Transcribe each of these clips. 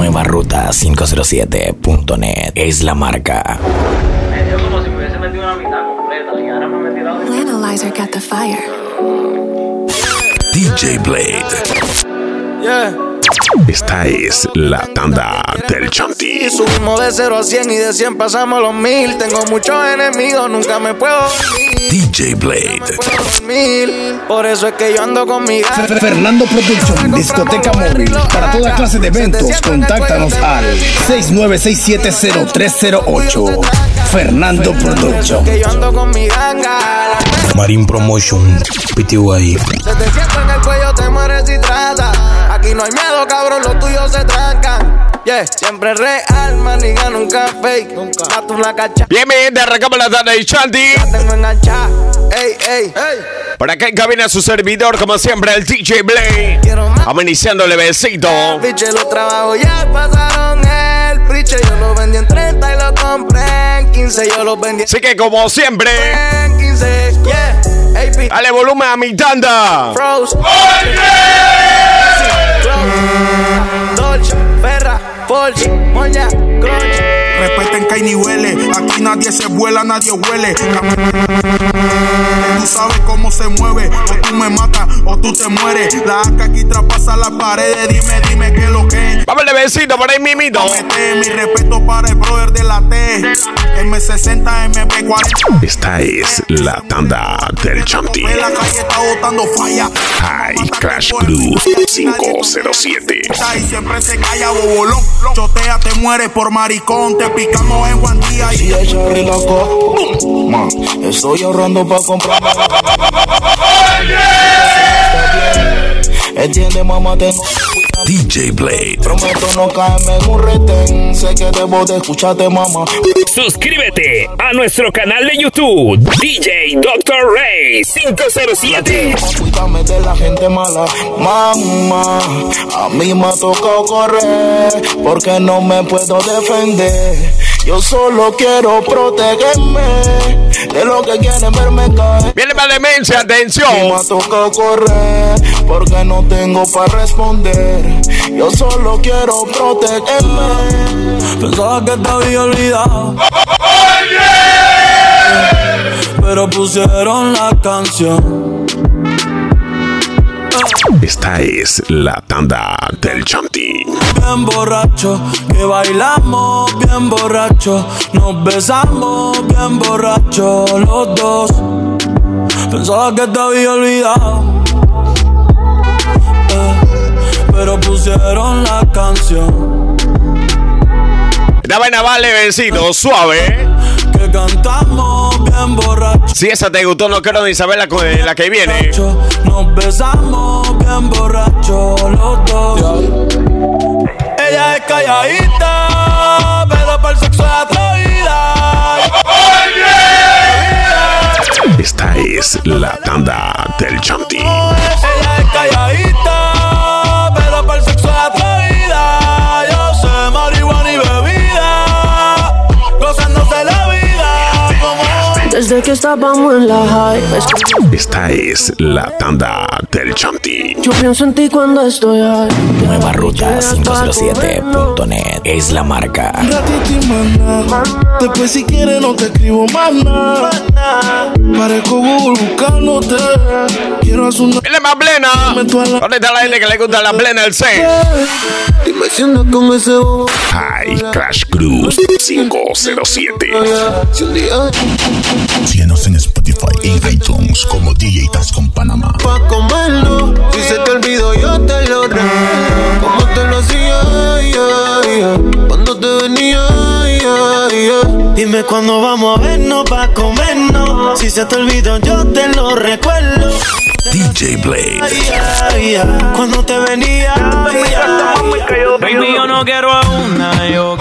Nueva Ruta 507.net es la marca. Analyzer got the fire. DJ Blade. Yeah. Esta es la tanda del Chanti. Y subimos de 0 a 100 y de 100 pasamos a los 1000. Tengo muchos enemigos, nunca me puedo dormir. DJ Blade. puedo dormir. Por eso es que yo ando con mi gata. Fernando Production, discoteca móvil. Para toda clase de eventos, contáctanos al 69670308. Fernando Production. Que yo ando con mi ganga. Marín Promotion, PTY. Se te sienta en el cuello, te mueres si trata. Aquí no hay miedo, cabrón, los tuyos se trancan. Yeah, siempre real, maniga, nunca fake. Nunca. Mato una cacha. Bien, mi gente, arrancamos la tanda del Chanti. Tengo enganchada. Ey, ey, ey. Por acá en cabina su servidor, como siempre, el DJ Blade. Ameniciándole besito. Piche, los trabajos ya pasaron el priche. Yo lo vendí en 30 y lo compré en 15. Yo lo vendí Así que, como siempre, en 15. Yeah, ey, dale volumen a mi tanda. Froze. Dolce, Ferra, Porsche, Moña, Crunch. Respeten que hay niveles, aquí nadie se vuela, nadie huele. Tú sabes cómo se mueve, o tú me matas o tú te mueres. La AK aquí traspasa las paredes, dime, dime qué lo que es. Vámonos besito por ahí mimito. Mete mi respeto para el brother de la T. M60, MP40. Esta es la tanda del Chanti. En la calle está botando falla. High Crash Cruz 507. Y siempre se calla, bobolón. Chotea, te mueres por maricón. Te picamos en guandía. Si Y ella relajó, ma, estoy ahorrando para comprar. Entiende, mamá, tengo. DJ Blade. Prometo no caerme en un retén. Sé que debo de escucharte, mamá. Suscríbete a nuestro canal de YouTube, DJ Dr. Ray 507. Cuídame de la gente mala, mamá. A mí me ha tocado correr porque no me puedo defender. Yo solo quiero protegerme de lo que quieren verme caer. Viene para demencia, Y me atención. ha tocado correr porque no tengo para responder. Yo solo quiero protegerme. Pensaba que te había olvidado. Pero pusieron la canción. Esta es la tanda del Chanti. Bien borracho, que bailamos bien borracho. Nos besamos bien borracho los dos. Pensaba que te había olvidado. Pusieron la canción. La vaina vale besito, suave. Que cantamos bien borracho. Si esa te gustó, no quiero ni saber la, la que viene. Nos besamos bien borrachos los dos. Ella es calladita, pero para el sexo es atrevida. Esta es la tanda del Chanti. Ella es calladita, Desde que estábamos en la high, es Esta es la tanda del Chanti. yo pienso en ti cuando estoy high. Nueva Ruta 507.net es la marca. Ratito y maná. Después si quieres no te escribo más nada. Parezco Google buscándote. Quiero hacer una ¡Dile más plena! ¿Dónde está la gente que le gusta la plena el 6? Dime si andas con ese bobo. High Crash Cruz 507. Si un día Síguenos en Spotify e iTunes como DJ Tas con Panamá. pa' comerlo. Si se te olvidó, yo te lo regalo. Como te lo hacía, ya, ya. cuando te venía, ya, ya. Dime cuándo vamos a vernos pa' comernos. Si se te olvidó, yo te lo recuerdo. DJ Blade. Cuando te venía. Baby, yo no quiero a una, yo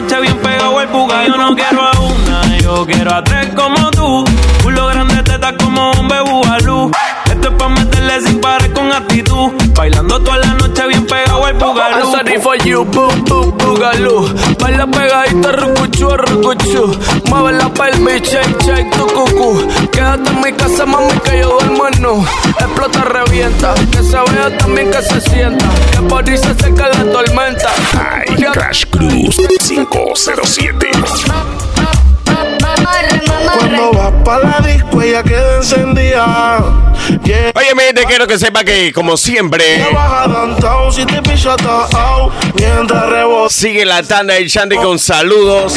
noche bien pegado el buga. Yo no quiero a una, yo quiero a tres como tú. Culo grande, teta como un bebualú. Esto es pa' meterle sin parar con actitud. Bailando toda la noche bien pegado el bugalú. I'm sorry for you, boom, boom, bugalú. Baila pegadito, rucuchu, rucuchu. Mueve la palma y shake, shake tu cucú. Quédate mi casa, mami, que yo duermo en no. Explota, revienta. Que se vea también que se sienta. Que por ahí se seca la tormenta. Ay, Crash Cruz 507. Cuando vas pa' la disco, ella queda encendida. Yeah. Oye, mi gente, quiero que sepa que, como siempre, sigue la tanda del Shandy con saludos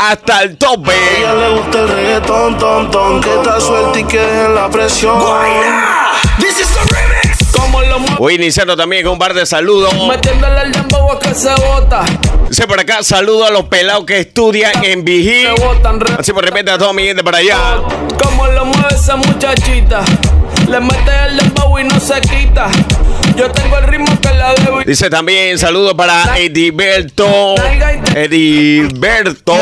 hasta el tope. A ella le gusta el reggaetón, ton, ton. Que está suelta y que dejen la presión. Como lo mueve. Voy iniciando también con un par de saludos. Metiéndole el dembow a que se bota. Dice por acá, saludo a los pelados que estudian en Vigil. Así por repente a toda mi gente para allá. Como lo mueve esa muchachita. Le mete el dembow y no se quita. Yo tengo el ritmo que la debo. y- Dice también saludo para Ediberto. Ediberto.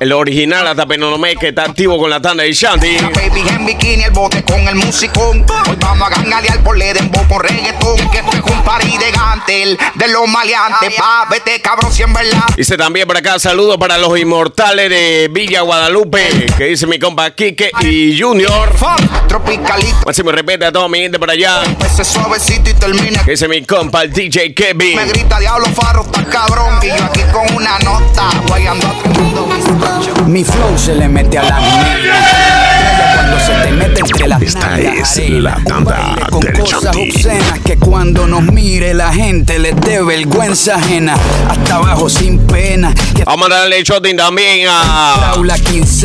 El original hasta Penonomé que está activo con la tanda de Shandy. Baby en bikini, el bote con el musicón. Hoy vamos a gangalear por Ledembo con reggaetón. Que esto es un party de gantel, de los maleantes. Va, vete cabrón, si en verdad. Dice también por acá saludo para los inmortales de Villa Guadalupe. Que dice mi compa Kike y Junior. Tropicalito, Máximo respeto a toda mi gente por allá. ese suavecito y termina. Que dice mi compa el DJ Kevin. Me grita diablo farro, está cabrón. Y yo aquí con una nota, guayando mis panchos. Mi flow se le mete a la cuando se te mete entre las Esta es la tanda con del cosas Chanti. obscenas que cuando nos mire la gente les dé vergüenza ajena hasta abajo sin pena Vamos a darle shotting también a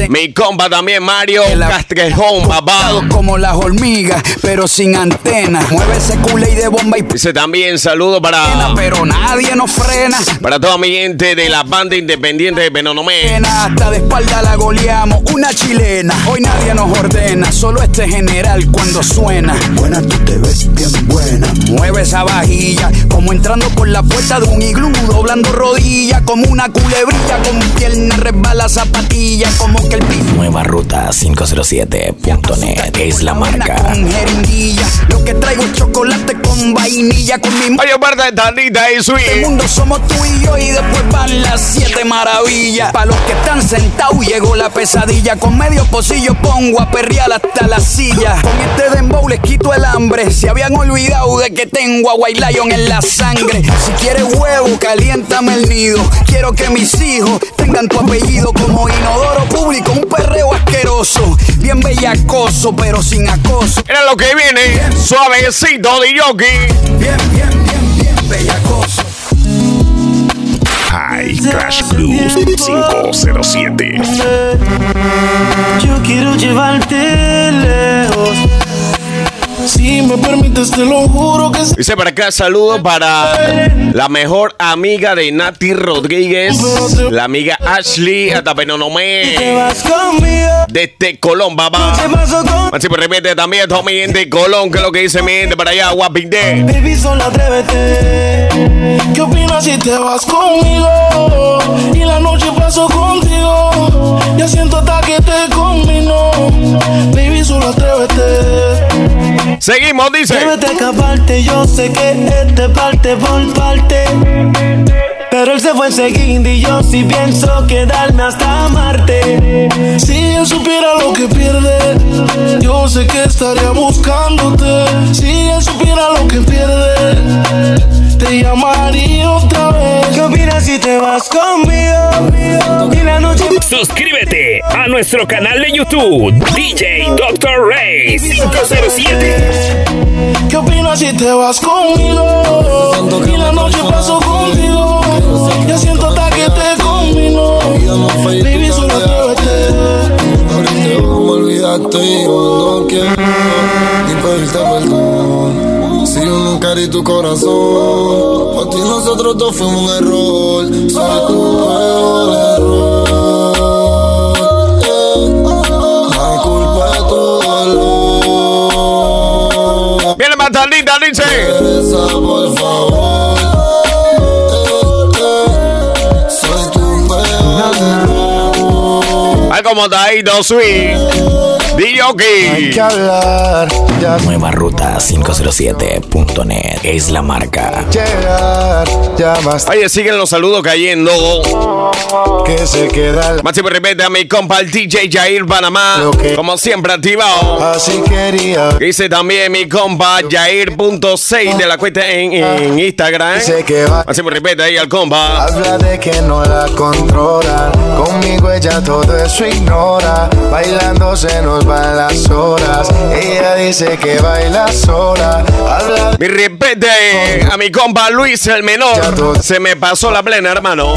mi compa también Mario Castrejón, papá. como las hormigas pero sin antenas mueve ese culé y de bomba y Dice también saludo para, pero nadie nos frena para toda mi gente de la banda independiente de Penonomé. Hasta de espalda la goleamos, una chilena. Hoy nadie nos ordena, solo este general cuando suena. Buena, tú te ves bien buena. Mueve esa vajilla, como entrando por la puerta de un iglú, doblando rodillas, como una culebrilla, con pierna resbala zapatilla, como que el piso. Nueva ruta 507.net es la marca. Con jeringuilla, lo que traigo es chocolate con vainilla, con mi Oye, parte de tandita y el sweet. mundo somos tú y yo y después las siete maravillas. Para los que están sentados llegó la pesadilla. Con medio pocillo pongo a perrear hasta la silla. Con este dembow les quito el hambre. Se habían olvidado de que tengo a White Lion en la sangre. Si quieres huevo, caliéntame el nido. Quiero que mis hijos tengan tu apellido como inodoro público. Un perreo asqueroso. Bien bellacoso, pero sin acoso. Era lo que viene. Suavecito de Yoki. Bien, bien, bien, bien bellacoso. Ay, Crash Cruz 507. Yo quiero llevarte lejos. Si me permites, te lo juro que Dice para acá saludo para la mejor amiga de Nati Rodríguez, la amiga Ashley hasta te Penonomé. vas conmigo. Desde Colón, papá. ¿Qué pasó con Así por repente también todo mi gente de Colón, que es lo que dice mi gente para allá, Guapinde. Baby, solo atrévete. ¿Qué opinas si te vas conmigo? Y la noche paso contigo. Ya siento hasta que te combino. Baby, solo atrévete. Seguimos, dice. Escaparte. Yo sé que este parte por parte. Pero él se fue enseguida y yo sí pienso quedarme hasta Marte. Si él supiera lo que pierde, yo sé que estaría buscándote. Si él supiera lo que pierde, te llamaría otra vez. ¿Qué opinas si te vas conmigo? Y la noche Suscríbete a nuestro canal de YouTube, DJ Dr. Ray 507. ¿Qué opinas si te vas conmigo? Y la noche paso contigo. Ya siento hasta que te combino. Baby, solo atrévete. me olvidaste y yo no quiero ni pedirte perdón. Si yo nunca di tu corazón, por ti nosotros dos fuimos un error. Soy tu peor error. Eh, La culpa es tu dolor. Viene más tardita, dice. Regresa, por favor. Eh, eh, Soy tu peor error. Ay, como está ahí, dos sweet. DJ que hablar. Ya Nueva Ruta 507.net es la marca. llegar, ya basta Oye, siguen los saludos cayendo. que se queda el Máximo repete a mi compa el DJ Jair Panamá. Que- Como siempre activado. Así quería. Dice también mi compa Jair.6 de la cuenta en, en Instagram. Dice que va. Máximo repete ahí al compa. Habla de que no la controla. Conmigo ella todo eso ignora. Bailando se nos van las horas. Ella dice que baila sola. Habla Mi repete a mi compa Luis el menor. Se me pasó la plena, hermano.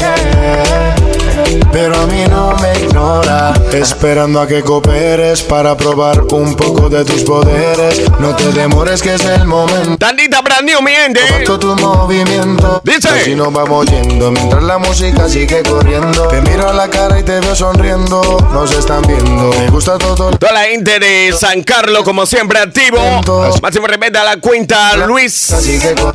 Pero a mí no me ignora. Esperando a que cooperes para probar un poco de tus poderes. No te demores que es el momento. Tandita brand new, mi gente. Comparto tu movimiento. Dice. Así nos vamos yendo mientras la música sigue corriendo. Te miro a la cara y te veo sonriendo. Nos están viendo. Me gusta todo. Toda la gente de San Carlos, como siempre, activo. Máximo repete a la cuenta Luis.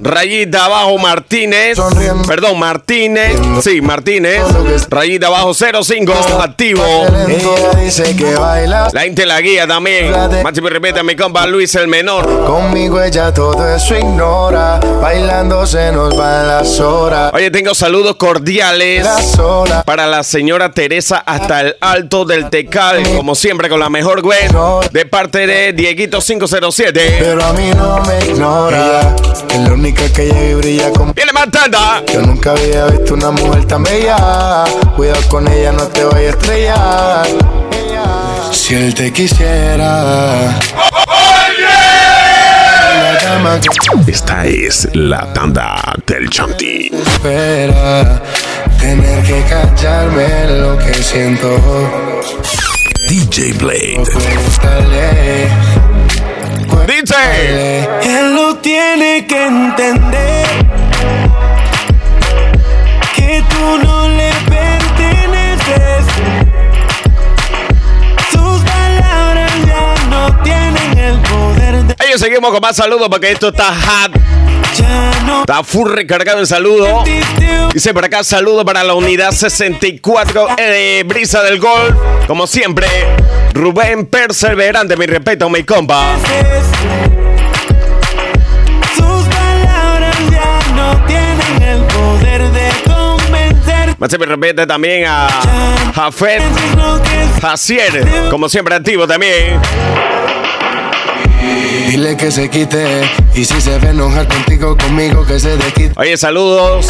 Rayita abajo Martínez. Sonriendo. Perdón, Martínez. Sí, Martínez. Rayita abajo 05. Activo. Ella dice que baila. La gente la guía también. Máximo repete a mi compa Luis el menor. Conmigo ella todo eso ignora. Bailando se nos van las horas. Oye, tengo saludos cordiales La para la señora Teresa hasta el alto del Tecal, como siempre con la mejor web de parte de Dieguito 507. Pero a mí no me ignora. Es la única que llega y brilla con. Viene más tanda. Yo nunca había visto una mujer tan bella. Cuidado con ella, no te vaya a estrellar. Si él te quisiera. Esta es la tanda del Chanti. espera. Tener que callarme lo que siento. DJ Blade. Cuéntale. Dice. Él lo tiene que entender seguimos con más saludos porque esto está hot. Está full recargado en saludos. Dice por acá saludo para la unidad 64 de Brisa del Gol. Como siempre, Rubén Perseverante, mi respeto, mi compa. El. Más se me repite también a Jafet Jacier, como siempre activo también. Dile que se quite. Y si se ve enojar contigo, conmigo, que se desquite. Oye, saludos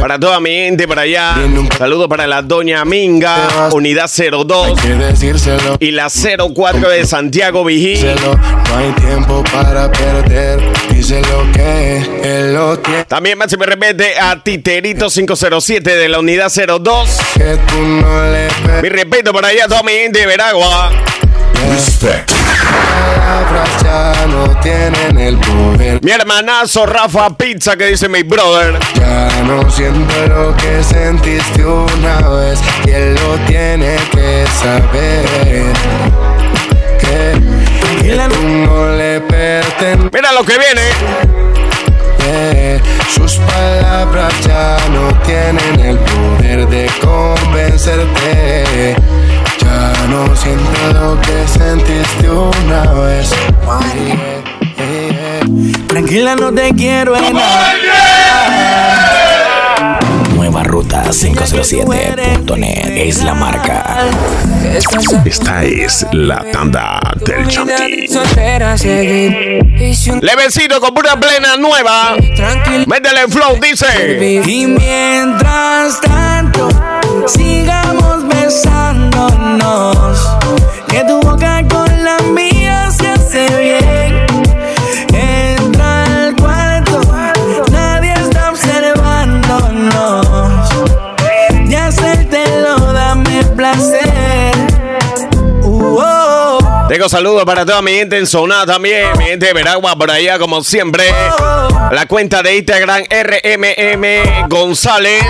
para toda mi gente por allá. Saludos para la Doña Minga, unidad 02 Hay que decírselo. y la 04 de Santiago Vigil. No hay tiempo para perder. Díselo que él lo tiene. También más se me repite a Titerito 507 de la unidad 02. Que tú no le Mi respeto para allá a toda mi gente de Veragua. Palabras ya no tienen el poder. Mi hermanazo Rafa Pizza que dice mi brother. Ya no siento lo que sentiste una vez. Y él lo tiene que saber. Que, que tú no le perteneces. Mira lo que viene. Sus palabras ya no tienen el poder de convencerte. Ya no siento lo que sentiste una vez. Tranquila, no te quiero enamorar. Nueva Ruta 507.net es la marca. Esta es la tanda del Chanti. Levecito con pura plena nueva. Métele flow, dice. Y mientras tanto, sigamos besándonos. Que tu boca saludos para toda mi gente en zona también. Mi gente de Veragua por allá, como siempre. La cuenta de Instagram RMM González.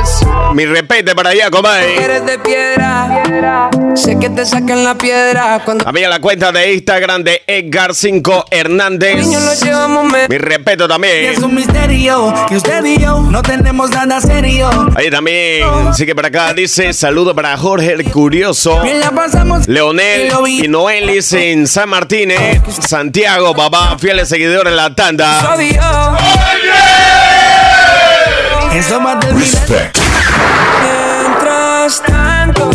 Mi repete para allá, compadre. eres de piedra, sé que te sacan la piedra También la cuenta de Instagram de Edgar 5 Hernández. Mi respeto también. Es un misterio que usted y yo no tenemos nada serio. Ahí también, sigue para acá, dice saludo para Jorge el Curioso, la pasamos Leonel y Noelis en en San Martínez, Santiago, papá, fieles seguidores en la tanda. Eso más del. Mientras tanto,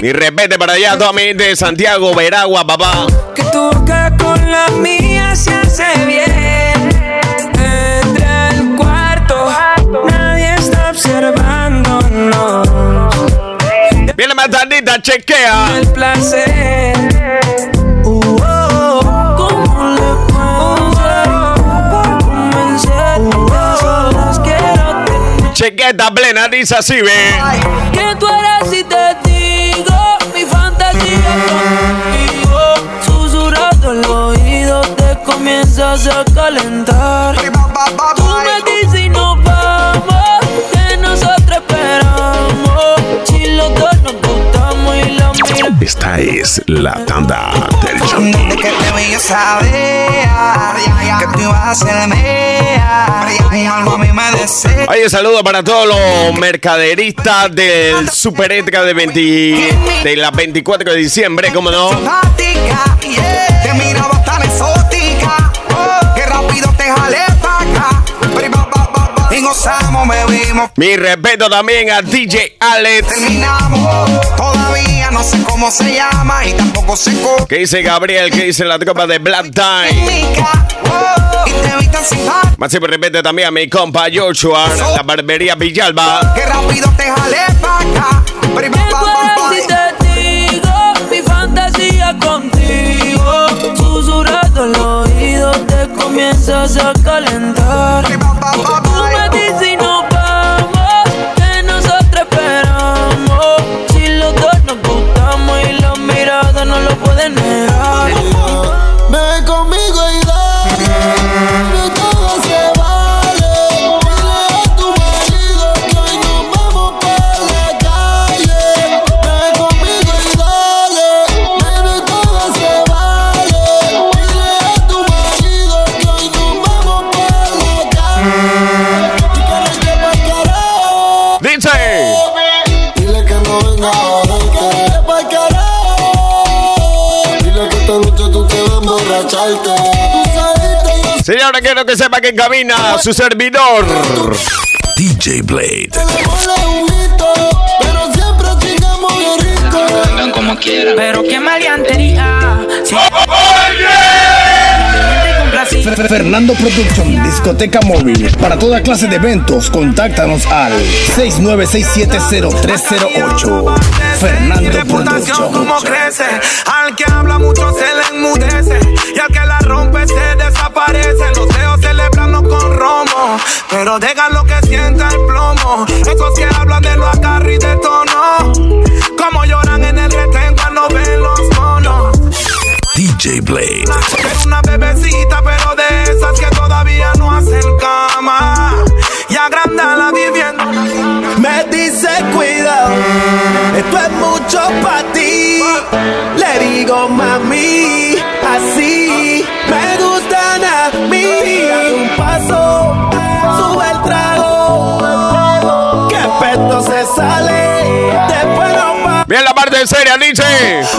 Mi repete para allá, toda mi gente de Santiago, Veragua, papá. que tu boca con la mía se hace bien. Entra al cuarto, nadie está observándonos. Viene más tardita, chequea. El placer. Chequeta plena, dice así, ve. Que tú eres y te digo mi fantasía contigo. Susurrando el oído te comienzas a calentar. Tú me Esta es la tanda del show. Desde que te vi yo sabía que tú ibas a ser mía. Un algo a mí me desea. Oye, saludo para todos los mercaderistas del Super Ética de, 20 de la 24 de diciembre, ¿cómo no? Simpática, yeah. Te miraba tan exótica. Que rápido te jalé pa' acá. Pri, ba, ba, ba, ba. Y gozamos, bebimos. Mi respeto también a DJ Alex. Terminamos. Todavía no sé cómo se llama y tampoco sé cómo. ¿Qué dice Gabriel? ¿Qué dice la tropa de Black Time? Oh, y. Más siempre repete también a mi compa Joshua, la barbería Villalba. Que rápido te jalé pa' acá. Y te digo mi fantasía contigo. Susurrando el oído te comienzas a calentar. Tú me que sepa que camina su servidor. DJ Blade. como quieran. Pero qué maleantería. Si Fer- Fernando Production, discoteca móvil. Para toda clase de eventos, contáctanos al 69670308. Fernando reputación como Production. crece. Al que habla mucho Pero dejan lo que sienta el plomo. Esos que hablan de lo agarre y de tono. Como lloran en el retén cuando ven los monos. DJ Blade. Quiero una bebecita, pero de esas que todavía no hacen cama. Y agranda la vivienda. Me dice cuidado, esto es mucho para ti. Le digo mami, Bien la parte seria, dice.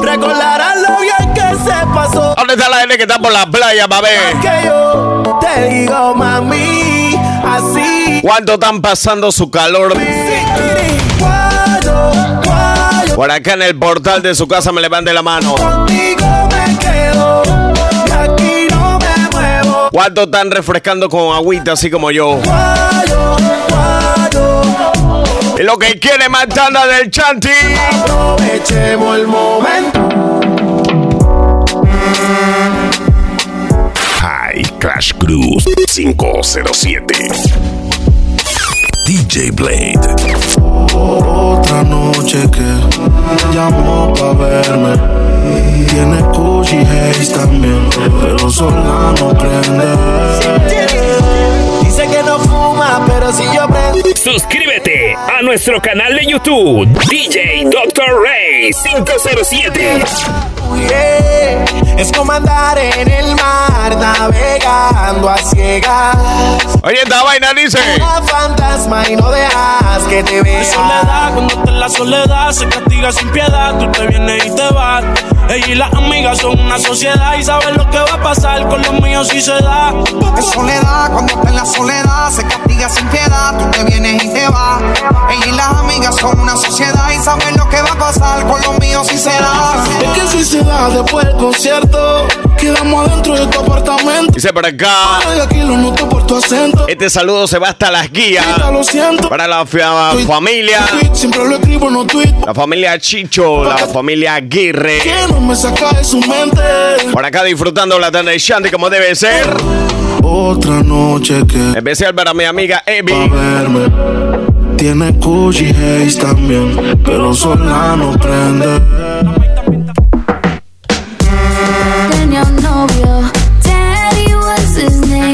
Recordarás lo bien que se pasó. ¿Dónde está la gente que está por la playa, ver? Que yo te digo mami, así. ¿Cuánto están pasando su calor? Por acá en el portal de su casa me levante la mano. contigo me quedo, de aquí no me muevo. ¿Cuánto están refrescando con agüita así como yo? Cuando Y lo que quiere más tanda del chanti. aprovechemos el momento. High Crash Cruise 507. DJ Blade. Otra noche que llamó pa' verme. Tiene Gucci Haze también, pero sola no prende. Dice que no fuma, pero si yo prendo. Suscríbete a nuestro canal de YouTube, DJ Dr. Ray 507. Yeah, Es como andar en el mar, navegando a ciegas. Oye, esta vaina dice. Una fantasma y no dejas que te vea. soledad, cuando está en la soledad, se castiga sin piedad. Tú te vienes y te vas. Ella y las amigas son una sociedad y saben lo que va a pasar con los míos si se da. Es soledad, cuando está en la soledad, se castiga sin piedad, tú te vienes y te vas. Ella y las amigas son una sociedad y saben lo que va a pasar con los míos si se da. Es que si se da después del concierto, quedamos adentro de tu apartamento. Dice por acá. Ay, aquí lo noto por tu acento. Este saludo se va hasta las guías. Lo siento. Para la fa- familia. Tweet, Siempre lo escribo, no tweet. La familia Chicho, la familia Aguirre. No me saca de su mente. Por acá disfrutando la tarde de Shanti como debe ser. Otra noche que Especial para mi amiga Evi. Tiene Gucci Haze también, pero sola no prende. Tenía un novio, Daddy was his name.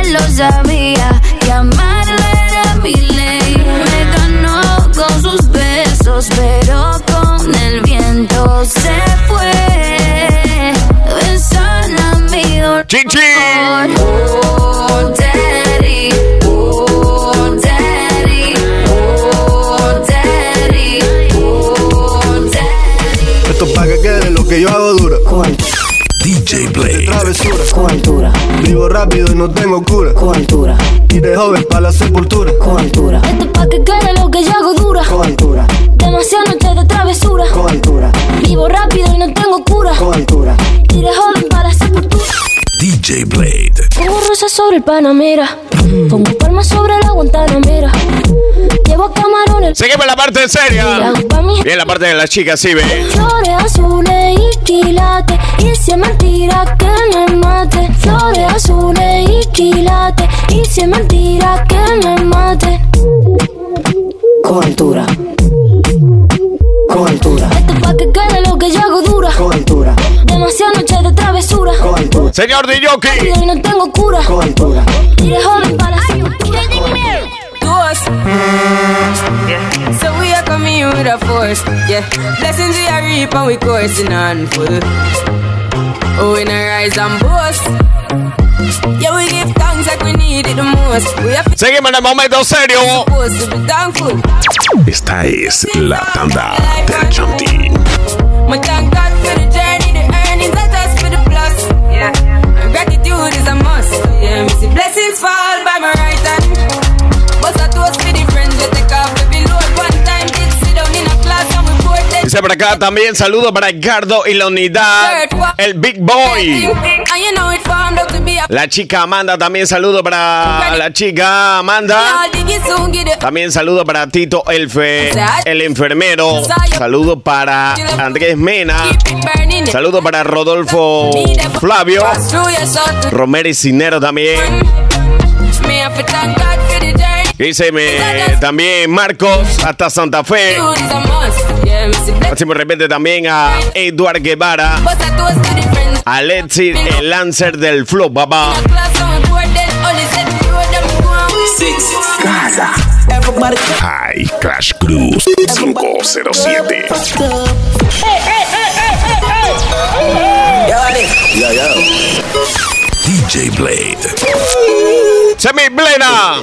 Él lo sabía, y amarlo era mi ley. Me ganó con sus besos, pero con el viento se fue. Besan a mi dolor. Chichi. Oh, Daddy, oh, Daddy, oh, Daddy, oh, Daddy. Esto pa' que quede lo que yo hago dura. DJ Blade. Travesura. Vivo rápido y no tengo cura. Y de joven para la sepultura. Esto pa' que quede lo que yo hago dura. Demasiadas noches de tengo cura. Y de joven para la sepultura. DJ Blade. Pongo rosas sobre el Panamera. Pongo palmas sobre la Guantanamera. Llevo camarones. Seguimos la parte seria. Bien, la parte de las chicas, sí, ve. Flores azules y quilates. Y si es mentira que me mate. Flores azules y quilates. Y si es mentira que me mate. Con altura. Altura. Demasiadas noches de travesura. Señor Diyoki. Y no tengo cura. De joven para la. Yeah. So we are coming with a force. Yeah. Blessings we are reap and we coursing on full. Oh, we not rise and boast. Yeah, we give thanks like we need it the most. We have Seguimos en el momento serio. Esta es la tanda del. Por acá también saludo para Edgardo y la unidad. El Big Boy. La chica Amanda, también saludo para la chica Amanda. También saludo para Tito Elfe, el enfermero. Saludo para Andrés Mena. Saludo para Rodolfo Flavio. Romero y Cinero también. Dice me- también Marcos hasta Santa Fe. Me. Así de repente también a Eduard Guevara. A Letzi, el Lancer del Flow, papá. High Crash Cruz 507. Yo, yo. DJ Blade. Semi plena.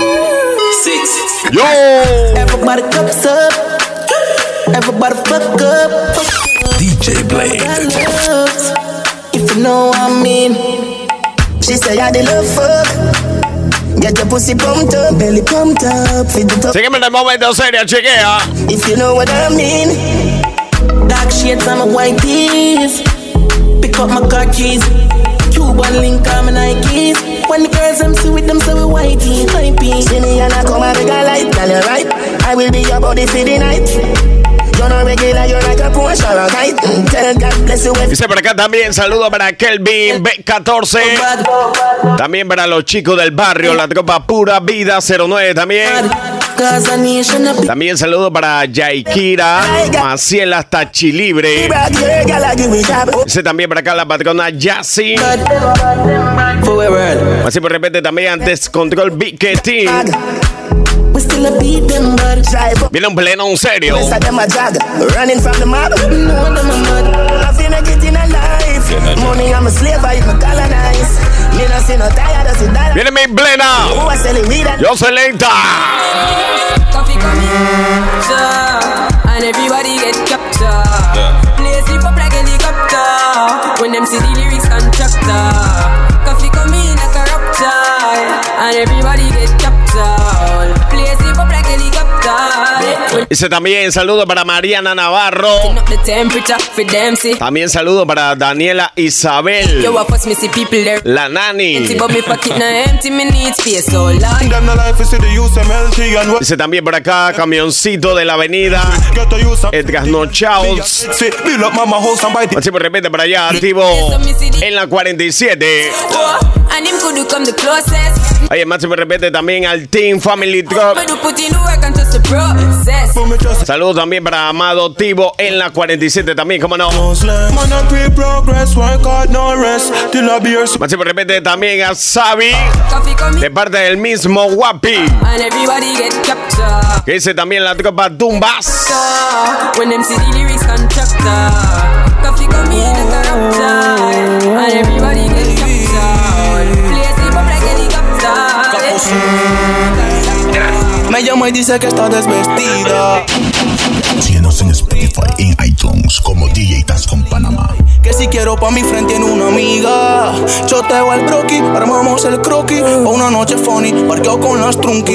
Yo. Everybody cups up. Everybody fuck up. DJ Blade. If you know what I mean. She say I the love fuck. Get your pussy pumped up, belly pumped up, feed the top. Sígueme en el momento serio, chequea. If you know what I mean. Dark shades on my white tees. Pick up my car keys. Cuban link on my Nikes. When the girls them see with them so we whitey, hypey. See me and I come and make a light, tell you right. I will be your body for the night. You're not regular, you're like a Porsche or a kite. Mm, Tell God bless you with Dice por acá también saludo para Kelvin B14. También para los chicos del barrio, la tropa Pura Vida 09 también. También saludo para Yaikira, Maciel hasta Chilibre. Dice también por acá la patrona Yassi. Así por repente también antes Control up. Viene un pleno un serio. Viene mi plena. Yo selecta. When them see the lyrics and chapter Coffee come in a And everybody Dice también saludo para Mariana Navarro. También saludo para Daniela Isabel. La Nani. Dice también por acá, camioncito de la avenida. Edgar No Así por repente para allá, activo en la 47. Oh, and him could come the closest. Oye, más me repente también al Team Family Truck. Saludos también para Amado Tivo en la 47 también, como no. Más me repente también a Xavi de parte del mismo Guapi. Que dice también la tropa Tumbas. Me llama y dice que está desvestida. Síguenos en Spotify y en iTunes como DJ Taz con Panamá. Que si quiero pa' mi frente tiene una amiga. Choteo al broki, armamos el croquis. O una noche funny, parqueo con las trunky.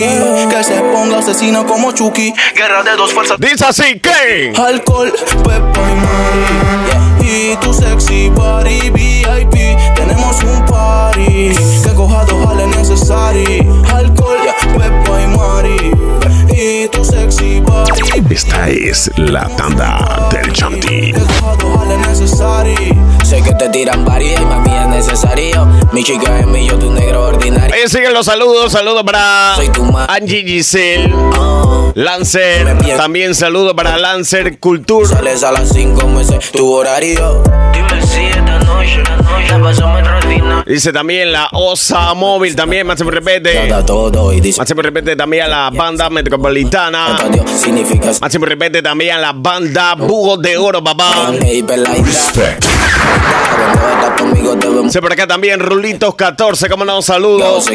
Que se ponga asesina como Chucky. Guerra de dos fuerzas. Dice así que. Alcohol, pepa y mari. Y tu sexy body VIP. Tenemos un party. Que coja dos jales necesari. Esta es la tanda del Chanti. Sé que te tiran varias y mami es necesario. Mi chica es mi, yo tu negro ordinario. Oye, siguen los saludos. Saludos para Angie Giselle. Ah, Lancer. También saludo para Lancer Culture. Sales a las 5 meses tu horario. Noche, la noche la pasamos extraordinaria. Dice también la Osa Móvil. También, más se me repete. Me repete también a la banda metropolitana. Me repete también a la banda Búhos de Oro, papá. Ey, vemos. Se por acá también Rulitos 14, como no, Todo saludos.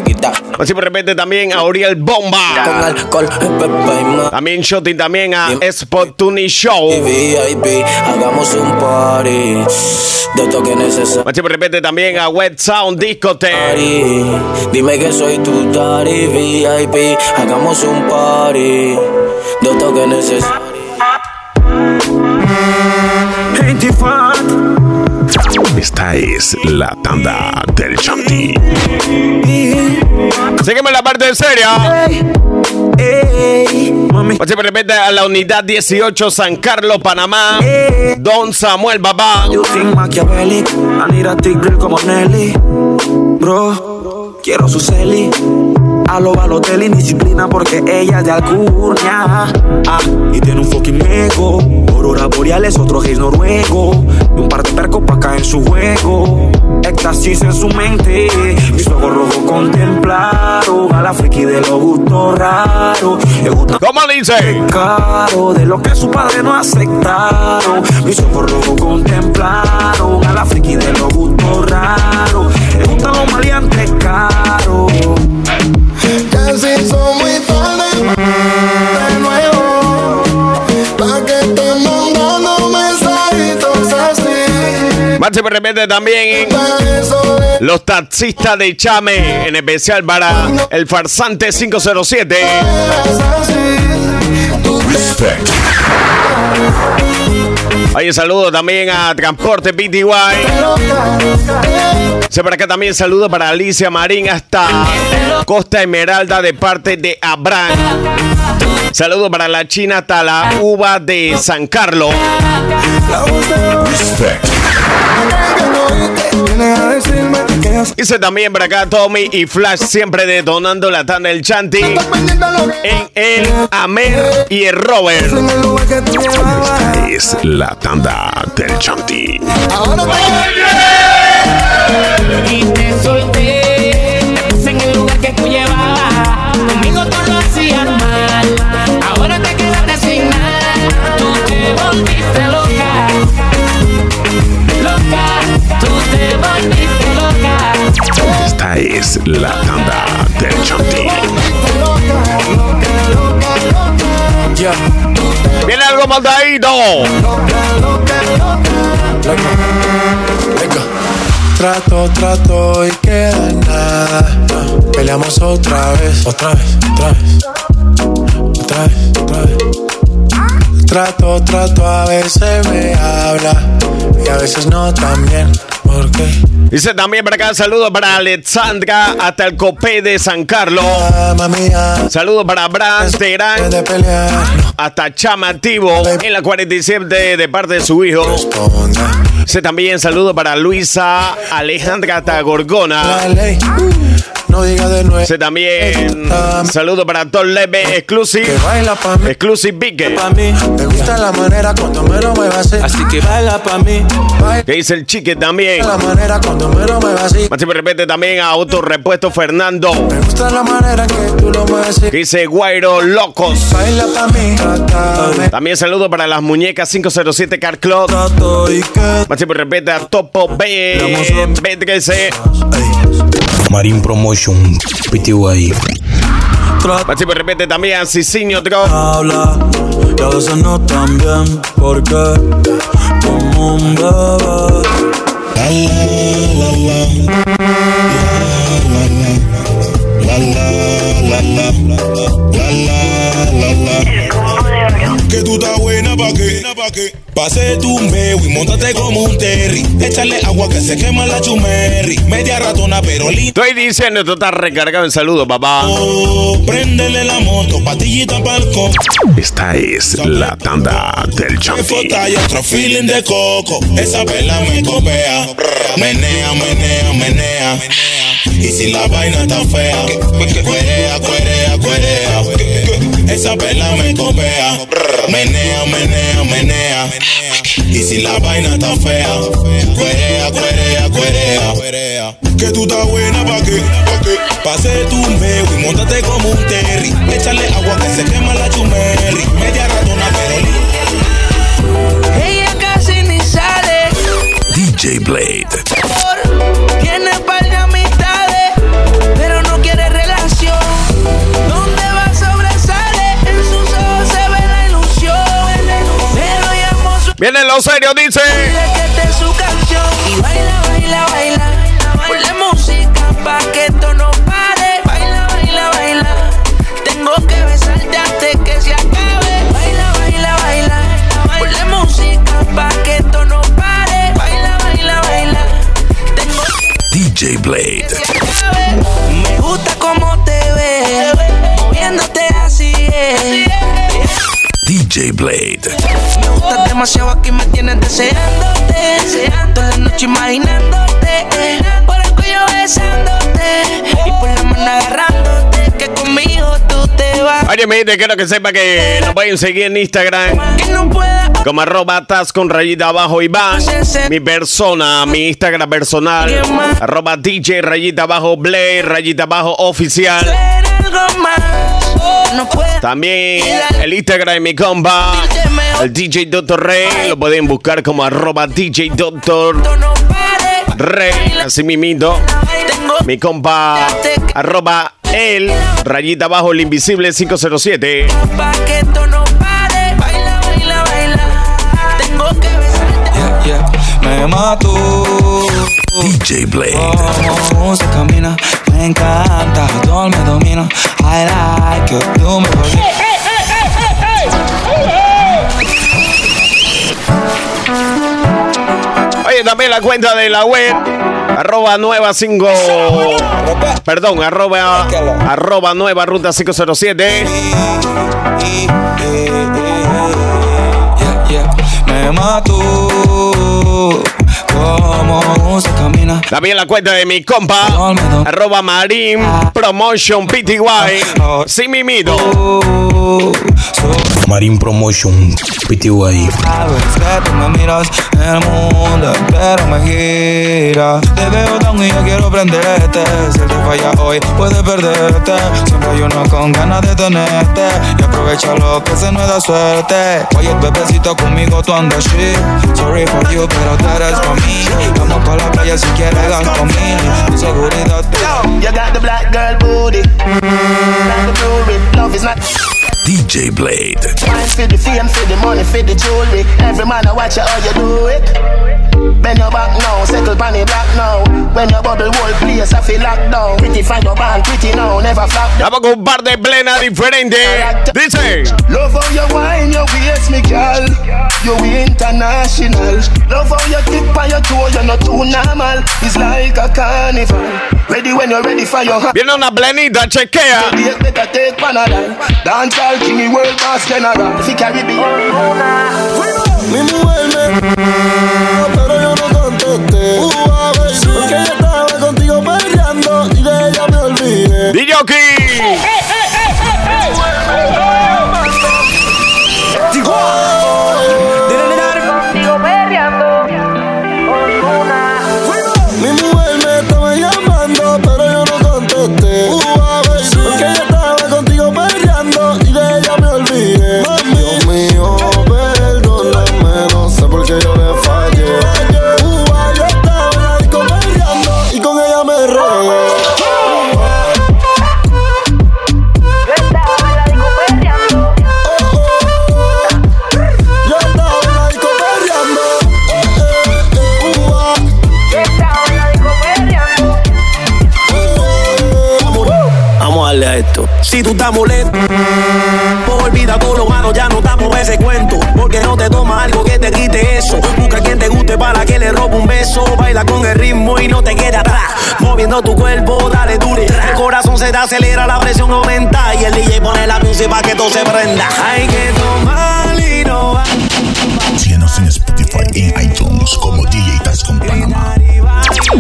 Así por repente también a Uriel Con Bomba. alcohol, pepa y más. También Shotty también a Spot Tuni Show. VIP, hagamos un party. De esto que necesario. Así por repente también a Wet Sound Discotheque. Dime que soy tu daddy VIP. Hagamos un party. De esto que necesario. Esta es la tanda del Chanti. Sígueme en la parte seria. Así por repente a la unidad 18 San Carlos, Panamá. Don Samuel, papá. You think Machiavelli, I need a tigre como Nelly. Bro, quiero su celi. A lo Balotelli, disciplina porque ella es de Alcurnia. Ah, y tiene un fucking ego. Aurora boreales, otro gays noruego. Y un par de percos pa' caer en su juego. Éxtasis en su mente. Mis ojos rojos contemplaron a la friki de los gustos raros. Le ¿Cómo dice? caro de lo que su padre no aceptaron. Mis ojos rojos contemplaron a la friki de los gustos raros. Le gustan los maleantes caros. Se por repente también los taxistas de Chame, en especial para el farsante 507. veras así. Tú te Oye, saludo también a Transporte PTY. Se por acá también saludo para Alicia Marín hasta Costa Esmeralda de parte de Abraham. Saludo para la China hasta la uva de San Carlos. Dice también por acá Tommy y Flash siempre detonando la tanda del Chanti. Pendiente de lo que en el Amer y el Robert. llevabas. Es la tanda del Chanti. Ahora la tanda del Chanti. Viene algo moldadito. Trato, trato y queda nada. Peleamos otra vez, otra vez, otra vez. Otra vez, otra vez. Trato, trato, a veces me habla y a veces no también. ¿Por qué? Dice también para acá, saludos para Alexandra hasta el Copé de San Carlos. Saludos para Bran Terán hasta Chamativo en la 47 de parte de su hijo. Dice también saludos para Luisa Alejandra hasta Gorgona. No diga de nuevo. Dice también saludos para Tom Leve Exclusive. baila pa' mí. Exclusive mí. Me gusta la manera cuando me lo muevas así. Así que baila pa' mí. Que dice el chique también. La manera cuando me lo muevas. Máximo repete también a Autorepuesto Fernando. Me gusta la manera que tú lo mueves. Que dice Guairo Locos. Baila pa' mí. También saludos para las muñecas 507 Car Club. Que Máximo repete a Topo B. B13. Marín Promotion, PTY. Máximo repete también a Cicinio Drop. habla y a veces no tan bien. Porque como un bebé. La la la la. La la la la la. La la la la. Que tú buena pa' qué, pa' qué. Pase tu meo y montate como un terry. Échale agua que se quema la chumerri. Media ratona pero linda. Estoy diciendo, esto está recargado en saludos, papá. Préndele la moto, patillita palco. Esta es la tanda del y otro feeling de coco. Esa vela me copea. Menea, menea, menea. Y si la vaina está fea, cuerea, cuerea, cuerea. Esa vela me copea. Menea, menea, menea. Y si la vaina está fea, cuerea, cuerea, cuerea. Que tú estás buena pa' qué, pa' qué. Pase tu meo y montate como un terry. Échale agua que se quema la chumerri. Media ratona pero linda. Ella casi ni sale. DJ Blade. Tiene par llamó su Viene lo serio, dice. Que esta es su canción. Y baila, baila, baila. Ponle música pa' que esto no pare. Baila, baila, baila. Tengo que besarte antes que se acabe. Baila, baila, baila. Ponle música pa' que esto no pare. Baila, baila, baila. Tengo DJ Blade. Me gusta cómo te ves, moviéndote así es. DJ Blade. Demasiado aquí me tienes deseándote, toda la noche imaginándote, por el cuello besándote y por la mano agarrándote, que conmigo tú te vas. Oye, mi gente, quiero que sepa que nos pueden seguir en Instagram como arroba tas con rayita abajo Iván. Mi persona, mi Instagram personal, arroba DJ rayita abajo Blade, rayita abajo oficial. También el Instagram de mi compa, el DJ Doctor Rey, lo pueden buscar como arroba DJ Doctor. Rey, así mimito. Mi compa, arroba el, rayita abajo el invisible 507. pa' que esto no pare. Baila, baila, baila. Tengo que besarte. Yeah, me mató. DJ Blade. Cómo se camina, me encanta, todo me domina. I like it, tú me. Oye, también la cuenta de la web, arroba nueva 5, perdón, arroba, arroba nueva ruta 507. Yeah, yeah, me mató. Cómo se camina. También la cuenta de mi compa, arroba marín promotion pty, sin mimito. Marín Promotion, PTY. Que tú me miras, el mundo entero me gira. Te veo down y yo quiero prenderte. Si él te falla hoy, puedes perderte. Siempre hay uno con ganas de tenerte. Y aprovecha lo que se nos da suerte. Oye, bebecito, conmigo tú andas shit. Sorry for you, pero tú eres para mí. Vamos pa' la playa si quieres gas conmigo. Tu seguridad te You got the black girl booty. Like the blue. Love is not DJ Blade. Wine for the fame, for the money, for the jewelry. Every man I watch you how you do it. Bend your back now, settle pan the black now. When your bubble whole place, I feel locked down. Pretty find your band, pretty now, never flop down. Vamos con un par de plena diferente. Dice. Love how you wine, your waist, me girl. You international. Love how you tip on your toe, you're not too normal. It's like a carnival. Ready when you're ready for your hand. Viene una plenita, chequea. Take world general. Carry me. Mi mujer me pero yo no contesté. Uh, porque yo estaba contigo peleando y de ella me olvidé. DJ acelera, la presión aumenta. Y el DJ pone la música para que todo se prenda. Hay que tomar y no va. Síguenos en Spotify y en iTunes como DJ Taz con Panamá.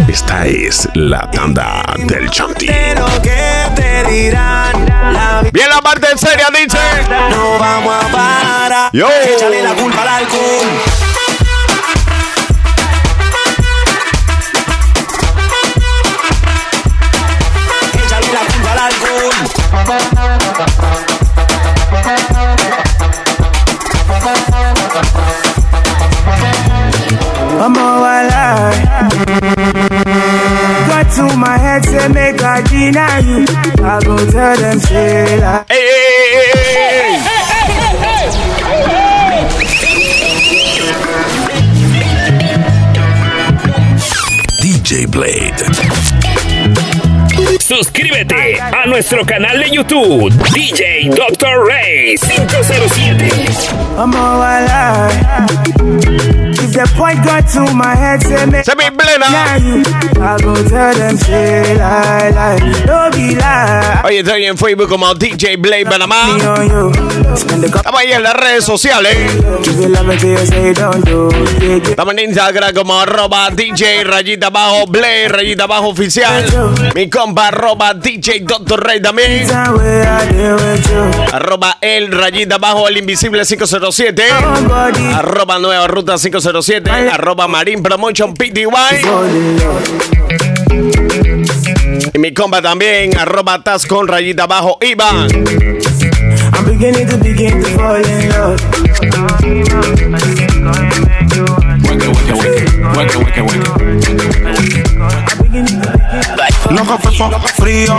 Esta es la tanda del Chanti. Pero que te dirán. La Bien la parte seria, dice. No vamos a parar. Yo. Échale la culpa al alcohol. I deny you. I go tell them, say like. Hey, hey, hey, hey, hey. DJ Blade. Suscríbete a nuestro canal de YouTube, DJ Dr. Ray 507. I'm all alive. If the point got to my head, say me plena. deny you. I go tell them, say lie, lie. Don't be lie. Oye, estoy en Facebook como DJ Blade Panamá. Estamos ahí en las redes sociales. Estamos en Instagram como arroba DJ rayita abajo Blade rayita abajo oficial. Mi compa arroba DJ Dr. Ray también. Arroba el rayita abajo el invisible 507. Somebody Arroba nueva ruta 507. Arroba Marine Promotion PTY. Y mi compa también. Arroba Taz con rayita abajo Iván. I'm beginning to begin to fall in love. Loco fefo, frío,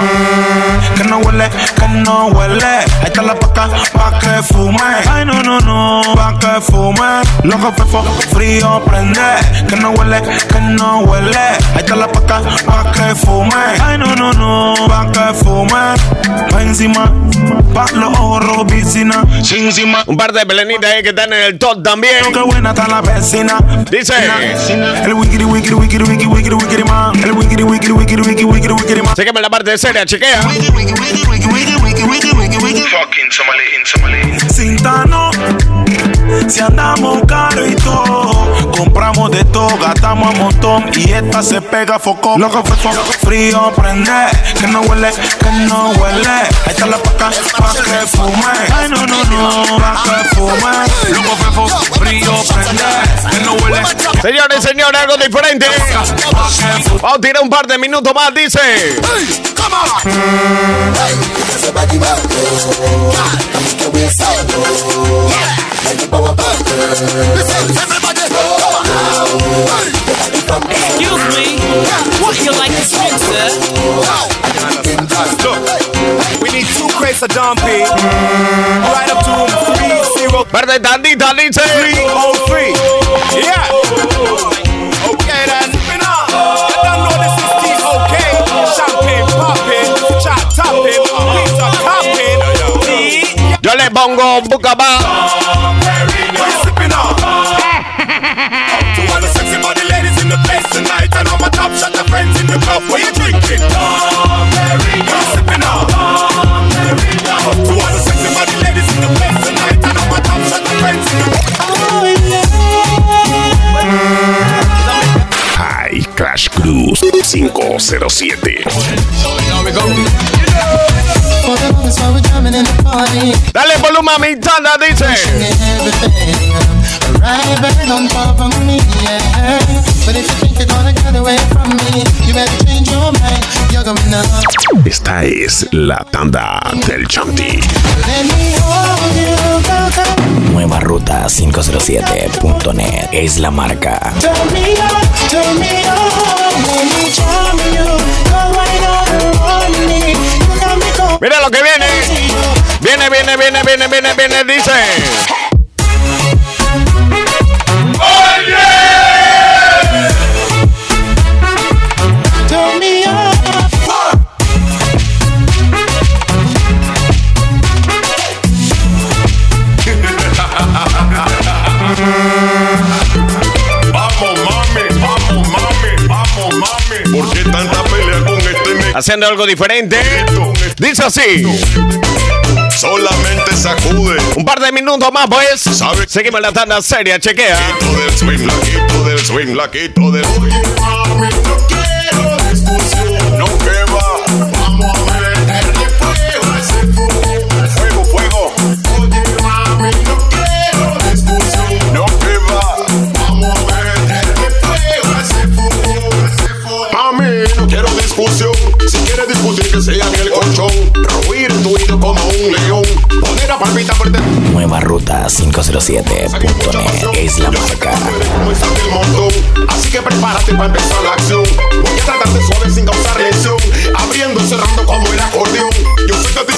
que no huele, que no huele. Ahí está la paca, pa' que fume. Ay, no, no, no, pa' que fume. Loco fefo, frío, prende. Que no huele, que no huele. Ahí está la paca, pa' que fume. Ay, no, no, no, pa' que fume. Pa' encima, pa' los ojos encima. Un par de pelenitas ahí que están en el top también. Qué buena está la vecina. Dice. El wikiri, wikiri, wikiri, wikiri, wikiri, wikiri, man. El wikiri, wikiri, wikiri, wikiri, wikiri, wikiri, man. Sígueme la parte seria, chequea. Cintano, si andamos caro y todo, compramos de todo, gastamos a montón y esta se pega foco. Loco fefo, frío prende, que no huele, que no huele. Ahí está la paca, pa' que fume. Ay no no no, pa' que fume. Loco fefo, frío prende, que no huele. Señores, señores, algo diferente. Vamos a tirar un par de minutos más, dice. Excuse me, what you like to sir? We need two crates of dumpy. Right up to three zero. Birthday dandy, dandy, three oh three. Yeah. Okay then. I don't know this is T.O.K. Champagne popping, chat tapping, pizza copping. Yo le bongo bucaba. We sipping. Friends in the club What you drinking? Dom Perignon Sipping on. Dom Perignon To all the sexy body ladies in the place tonight And all my top shot the friends in the High Crash Cruise 507. Dale volumen a mi tanda, dice. Right on top of me, yeah. But if you think you're gonna get away from me, you better change your mind. You're going to Esta es la tanda del Chanti. Nueva ruta 507.net es la marca. Mira lo que viene. Viene, viene, viene, viene, viene, viene, dice. Haciendo algo diferente. Dice así. Solamente sacude Un par de minutos más, pues. ¿Sabe? Seguimos la tanda seria, chequea. Del swing, del swing, del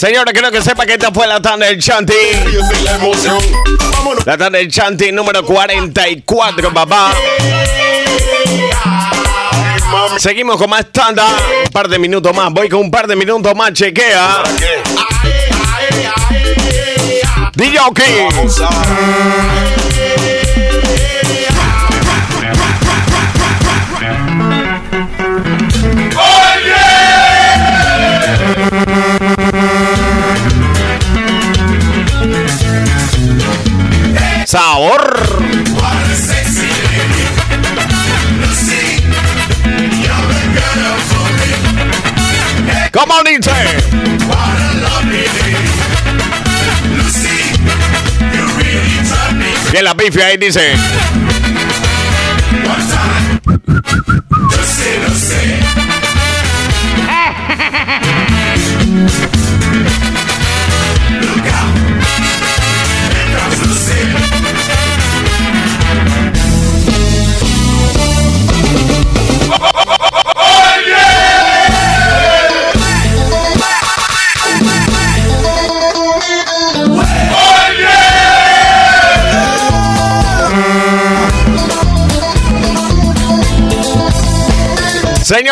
Señores, quiero que sepa que esta fue la tanda del Chanti. la tanda del Chanti número 44, papá. Seguimos con más tanda. Un par de minutos más. Voy con un par de minutos más. Chequea. DJ Vamos Sabor. ¿Cómo dice? Bien la pifia ahí dice.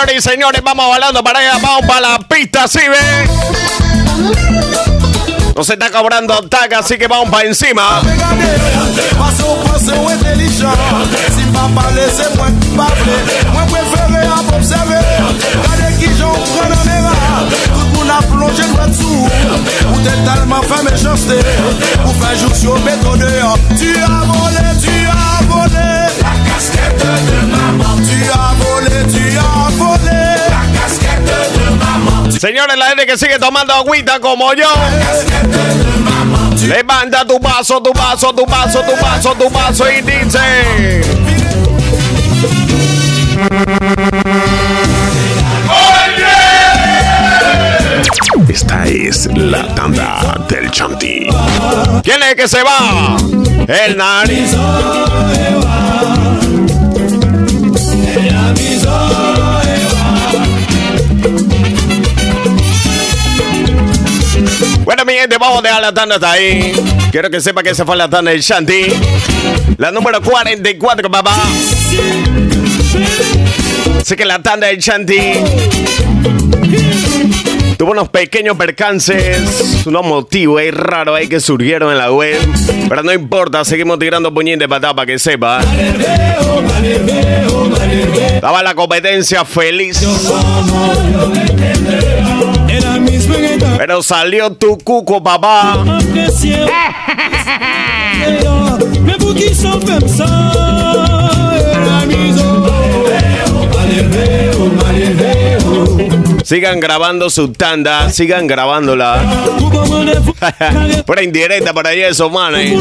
Señores y señores, vamos balando para allá, vamos para la pista, ¿sí ve? No se está cobrando tag, así que vamos para encima. La de Tu as Señores, la gente que sigue tomando agüita como yo. Levanta tu vaso, tu vaso, tu vaso, tu vaso, tu vaso y dice. Esta es la tanda del Chanti. ¿Quién es que se va? El nariz. Gente, vamos a dejar la tanda hasta ahí. Quiero que sepa que esa fue la tanda del Shanti. La número 44, papá. Así que la tanda del Shanti tuvo unos pequeños percances, unos motivos ahí raros ahí que surgieron en la web. Pero no importa, seguimos tirando de patá para que sepa. Estaba la competencia feliz. Pero salió tu cuco, papá. Sigan grabando su tanda, sigan grabándola. Pura indirecta para allá eso, man. eh.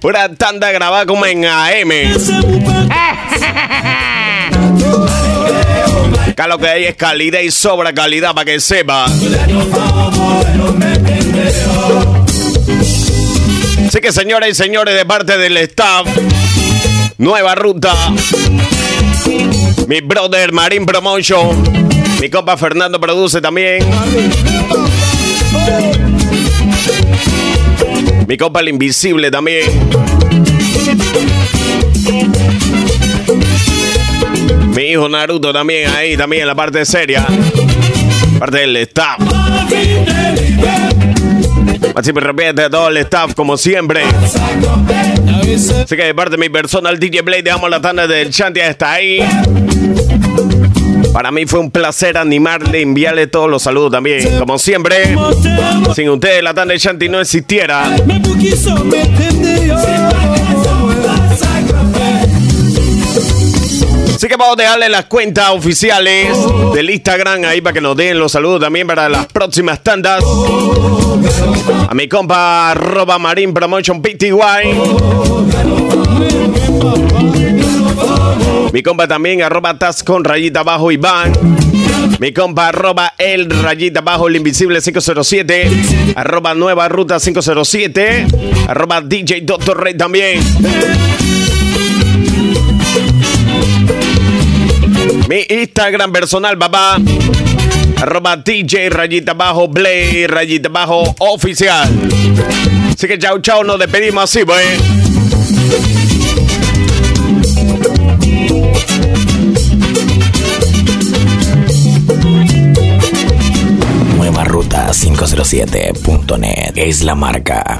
Pura tanda grabada como en AM. Acá lo que hay es calidad y sobra calidad para que sepa. Así que señoras y señores, de parte del staff, nueva ruta. Mi brother Marín Promotion. Mi compa Fernando produce también. Mi compa el Invisible también. Hijo Naruto también ahí, también en la parte seria. Parte del staff. Así me repite a todo el staff, como siempre. Así que de parte de mi personal DJ Blade, dejamos la tanda del Chanti hasta ahí. Para mí fue un placer animarle, enviarle todos los saludos también. Como siempre, sin ustedes la tanda del Chanti no existiera. Así que vamos a dejarle las cuentas oficiales del Instagram ahí para que nos den los saludos también para las próximas tandas. A mi compa arroba Marine Promotion PTY. Mi compa también arroba tas con rayita abajo Iván. Mi compa arroba el rayita abajo el invisible 507. Arroba nueva ruta 507. Arroba DJ Doctor Rey también. Mi Instagram personal, papá. Arroba DJ rayita abajo, Blay rayita abajo oficial. Así que chao, chao, nos despedimos así, pues. Nueva ruta 507.net es la marca.